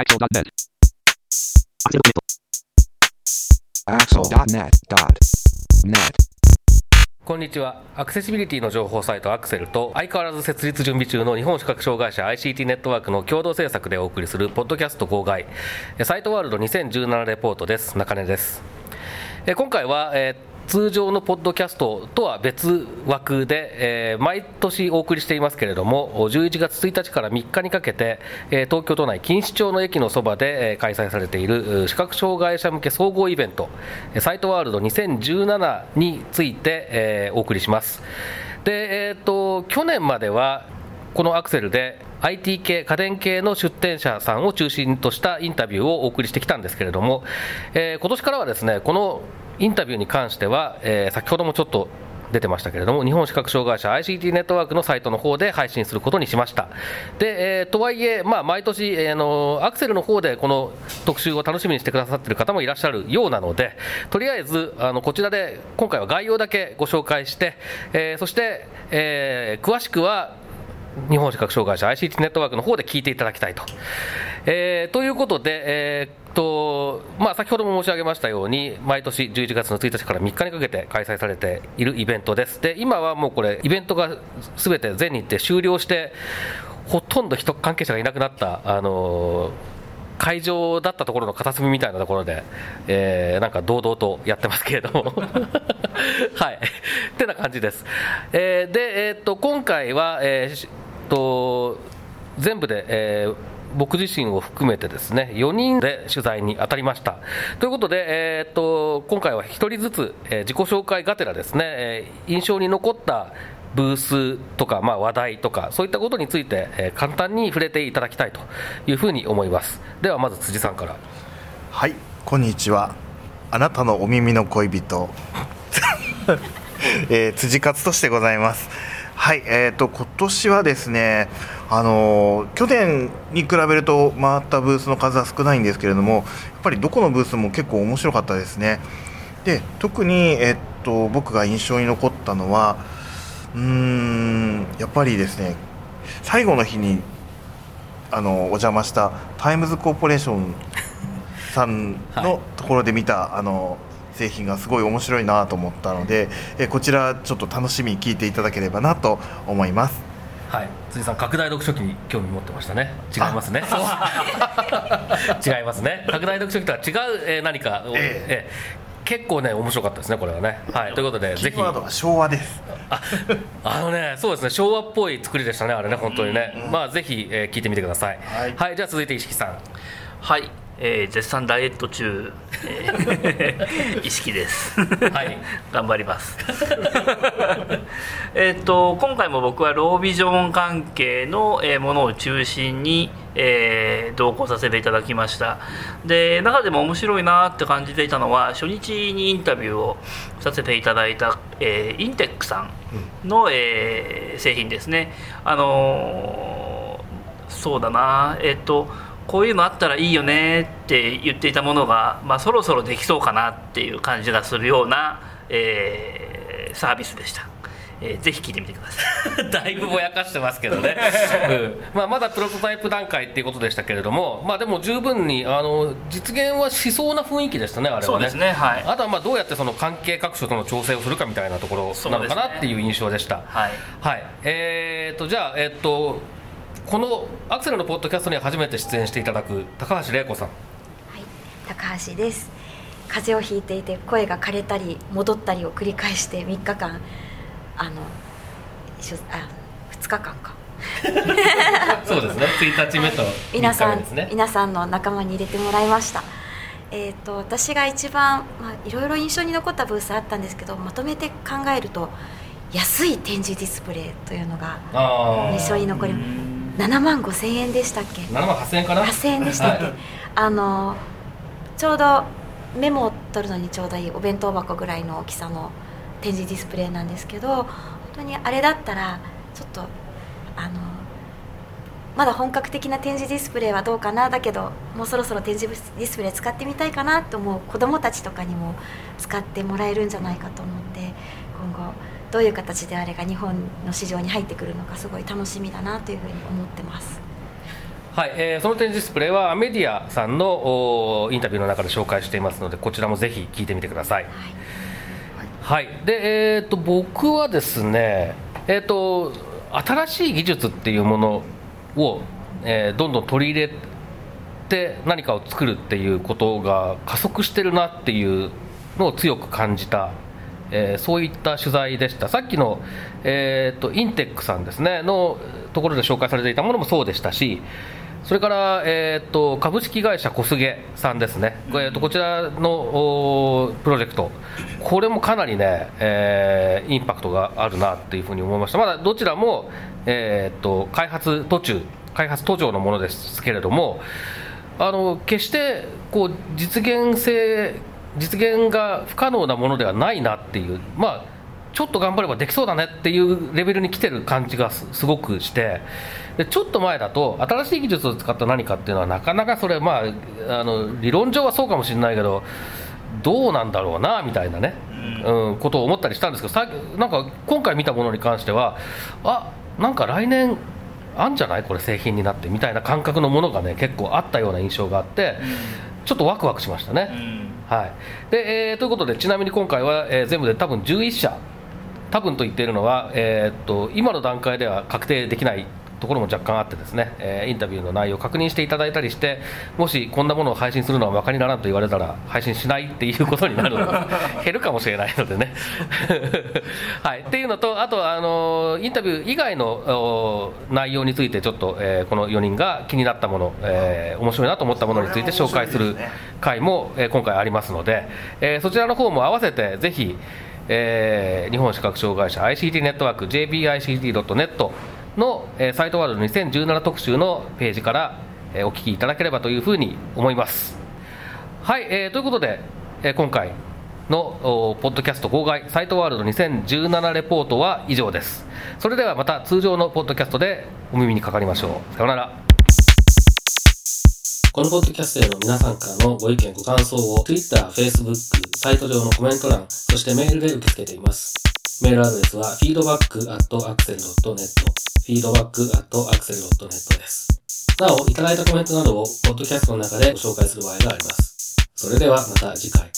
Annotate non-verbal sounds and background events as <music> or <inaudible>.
Axel.net. Axel.net.net. こんにちはアクセシビリティの情報サイトアクセルと相変わらず設立準備中の日本視覚障害者 ICT ネットワークの共同制作でお送りするポッドキャスト号外サイトワールド2017レポートです中根ですえ今回は、えー通常のポッドキャストとは別枠で、えー毎年お送りしていますけれども11月1日から3日にかけて、えー東京都内錦糸町の駅のそばで、えー開催されている視覚障害者向け総合イベントサイトワールド2017について、えーお送りします。で、えー、と去年まではこのアクセルで IT 系、家電系の出店者さんを中心としたインタビューをお送りしてきたんですけれども、えー今年からはですねこのインタビューに関しては、えー先ほどもちょっと出てましたけれども、日本視覚障害者 ICT ネットワークのサイトの方で配信することにしました。で、えーとはいえ、まあ、毎年、えーの、アクセルの方でこの特集を楽しみにしてくださっている方もいらっしゃるようなので、とりあえず、あの、こちらで今回は概要だけご紹介して、えーそして、えー詳しくは、日本視覚障害者 ICT ネットワークの方で聞いていただきたいと。えーということで、えーとまあ、先ほども申し上げましたように、毎年11月の1日から3日にかけて開催されているイベントです。で今はもうこれ、イベントがすべて全日程終了して、ほとんど人関係者がいなくなった、あのー会場だったところの片隅みたいなところで、えーなんか堂々とやってますけれども、<laughs> はい、ってな感じです。えーで、えーっと今回は、えーしと全部で、えー僕自身を含めてですね4人で取材に当たりました。ということで、えーっと今回は1人ずつ、えー自己紹介がてらですね、えー印象に残ったブースとか、まあ、話題とか、そういったことについて、えー簡単に触れていただきたいというふうに思います。では、まず辻さんから。はい、こんにちは。あなたのお耳の恋人、<laughs> えー辻勝俊でございます。はい、えっ、と今年はですね、あのー去年に比べると回ったブースの数は少ないんですけれども、やっぱりどこのブースも結構面白かったですね。で、特にえっ、と僕が印象に残ったのは、うーん、やっぱりですね、最後の日にあのお邪魔したタイムズコーポレーションさんのところで見た、あの製品がすごい面白いなと思ったので、えこちらちょっと楽しみに聞いていただければなと思います。はい、辻さん、拡大読書機に興味持ってましたね。違いますね。<laughs> 違いますね。拡大読書機とは違う、えー何かを、ええー結構ね、面白かったですね、これはね。はい、ということで、ぜひキー。ワードは昭和です。ああのね、そうですね、昭和っぽい作りでしたね、あれね、本当にね。まあ、ぜひ、えー聞いてみてください。はいじゃあ、続いて石木さん。はい、えー絶賛ダイエット中、えー <laughs> 意識です。はい頑張ります。<laughs> えっと今回も僕はロービジョン関係のえーものを中心に、えー同行させていただきました。で中でも面白いなって感じていたのは初日にインタビューをさせていただいた、えーインテックさんの、えー製品ですね。あのーそうだなえっとこういうのあったらいいよねって言っていたものが、まあ、そろそろできそうかなっていう感じがするような、えーサービスでした、えーぜひ聞いてみてください。<laughs> だいぶぼやかしてますけどね、<laughs> うん。まあ、まだプロトタイプ段階っていうことでしたけれども、まあ、でも十分にあの実現はしそうな雰囲気でしたね、あれはね。そうですねはい。あとはまあどうやってその関係各所との調整をするかみたいなところなのかなっていう印象でした。はい。はい、えー、とじゃあ、えっとこのアクセルのポッドキャストに初めて出演していただく高橋玲子さん。はい、高橋です。風邪をひいていて声が枯れたり戻ったりを繰り返して3日間あのあ2日間か。<laughs> そうですね、1日目と3日皆さん、目ですね。皆さんの仲間に入れてもらいました。えー、と私が一番、まあ、いろいろ印象に残ったブースあったんですけどまとめて考えると安い展示ディスプレイというのがあ印象に残り7万5千円でしたっけ？7万8000円かな？8000円でしたっけ、はい。あのちょうどメモを取るのにちょうどいいお弁当箱ぐらいの大きさの展示ディスプレイなんですけど本当にあれだったらちょっとあのまだ本格的な展示ディスプレイはどうかな？だけどもうそろそろ展示ディスプレイ使ってみたいかな？と思う子どもたちとかにも使ってもらえるんじゃないかと思って今後どういう形であれが日本の市場に入ってくるのかすごい楽しみだなというふうに思ってます。はい、えーその展示ディスプレイはメディアさんのおインタビューの中で紹介していますのでこちらもぜひ聞いてみてください。はい、で、えー、と僕はですね、えー、と新しい技術っていうものを、えーどんどん取り入れて何かを作るっていうことが加速してるなっていうのを強く感じた、えーそういった取材でした。さっきの、えー、とインテックさんですね。のところで紹介されていたものもそうでしたしそれから、えー、と株式会社小菅さんですね、えー、とこちらのおプロジェクト。これもかなりね、えーインパクトがあるなっていうふうに思いました。まだどちらも、えー、と開発途中開発途上のものですけれどもあの決してこう実現性実現が不可能なものではないなっていうまあちょっと頑張ればできそうだねっていうレベルに来てる感じがすすごくしてでちょっと前だと新しい技術を使った何かっていうのはなかなかそれまああの理論上はそうかもしれないけどどうなんだろうなみたいなね、うん、ことを思ったりしたんですけどさなんか今回見たものに関してはあなんか来年あんじゃないこれ製品になってみたいな感覚のものがね結構あったような印象があって、ちょっとワクワクしましたね。はい。でえーということでちなみに今回は、えー全部で多分11社。多分と言っているのは、えーっと今の段階では確定できないところも若干あってですね、えーインタビューの内容を確認していただいたりしてもしこんなものを配信するのは馬鹿にならんと言われたら配信しないっていうことになるので <laughs> 減るかもしれないのでね。<laughs> はい、っていうのとあと、あのインタビュー以外のお内容についてちょっと、えーこの4人が気になったもの、えー面白いなと思ったものについて紹介する回も、えー今回ありますので、えーそちらの方も合わせてぜひえー日本視覚障害者 ICT ネットワーク JBICT.net の、えーサイトワールド2017特集のページから、えーお聞きいただければというふうに思います。はい、えーということで、えー今回のポッドキャスト号外サイトワールド2017レポートは以上です。それではまた通常のポッドキャストでお耳にかかりましょう。さようなら。このポッドキャストへの皆さんからのご意見ご感想を Twitter、Facebook、サイト上のコメント欄、そしてメールで受け付けています。メールアドレスは feedback.axel.net feedback.axel.net です。なお、いただいたコメントなどをポッドキャストの中でご紹介する場合があります。それではまた次回。